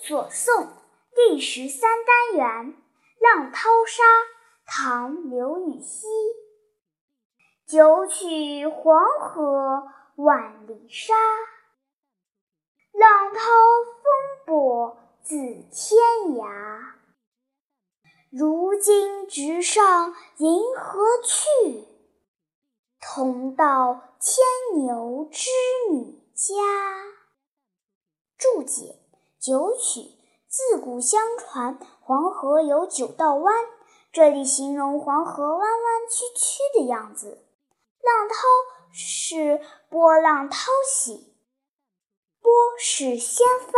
所诵》第十三单元《浪淘沙》唐·刘禹锡。九曲黄河万里沙，浪淘风簸自天涯。如今直上银河去，同到牵牛织女家。注解：九曲自古相传，黄河有九道弯，这里形容黄河弯弯曲曲的样子。浪涛是波浪涛起，波是掀翻。